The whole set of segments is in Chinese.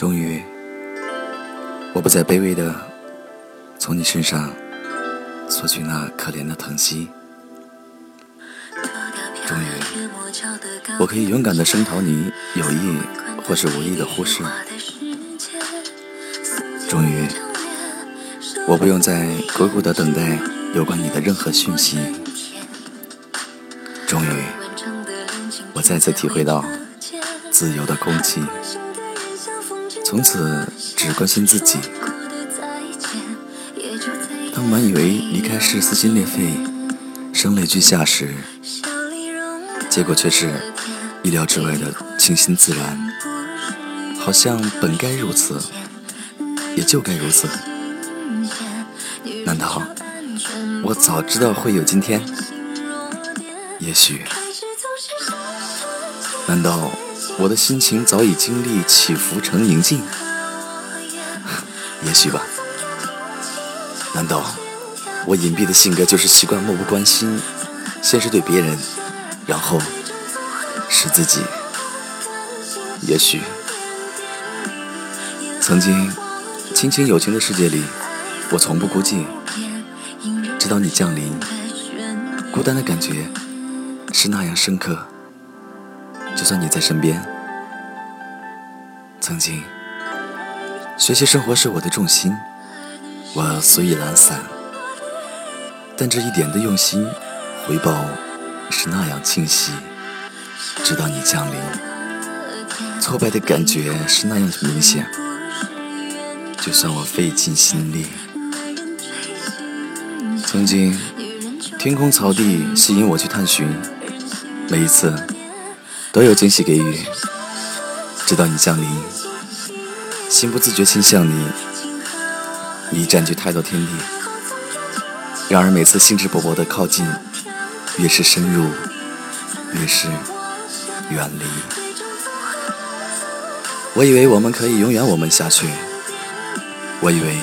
终于，我不再卑微的从你身上索取那可怜的疼惜。终于，我可以勇敢的声讨你有意或是无意的忽视。终于，我不用再苦苦的等待有关你的任何讯息。终于，我再次体会到自由的空气。从此只关心自己。当满以为离开是撕心裂肺、声泪俱下时，结果却是意料之外的清新自然，好像本该如此，也就该如此。难道我早知道会有今天？也许，难道？我的心情早已经历起伏成宁静，也许吧。难道我隐蔽的性格就是习惯漠不关心，先是对别人，然后是自己？也许，曾经亲情友情的世界里，我从不孤寂，直到你降临，孤单的感觉是那样深刻。就算你在身边，曾经学习生活是我的重心，我随意懒散，但这一点的用心，回报是那样清晰。直到你降临，挫败的感觉是那样明显。就算我费尽心力，曾经天空草地吸引我去探寻，每一次。都有惊喜给予，直到你降临，心不自觉倾向你，你占据太多天地。然而每次兴致勃勃的靠近，越是深入，越是远离。我以为我们可以永远我们下去，我以为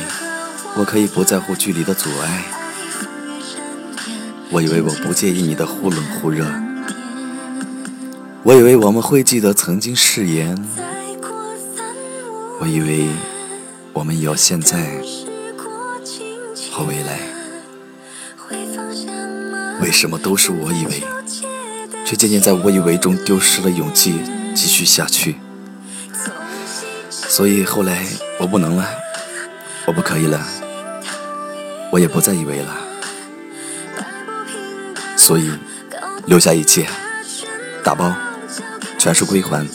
我可以不在乎距离的阻碍，我以为我不介意你的忽冷忽热。我以为我们会记得曾经誓言，我以为我们有现在和未来，为什么都是我以为，却渐渐在我以为中丢失了勇气继续下去？所以后来我不能了，我不可以了，我也不再以为了，所以留下一切，打包。全数归还，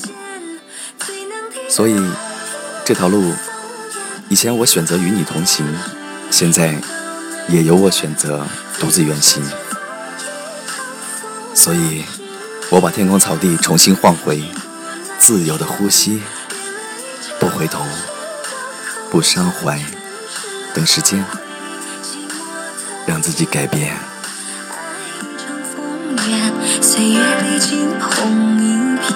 所以这条路，以前我选择与你同行，现在也由我选择独自远行。所以，我把天空草地重新换回，自由的呼吸，不回头，不伤怀，等时间，让自己改变。岁月历经红一片。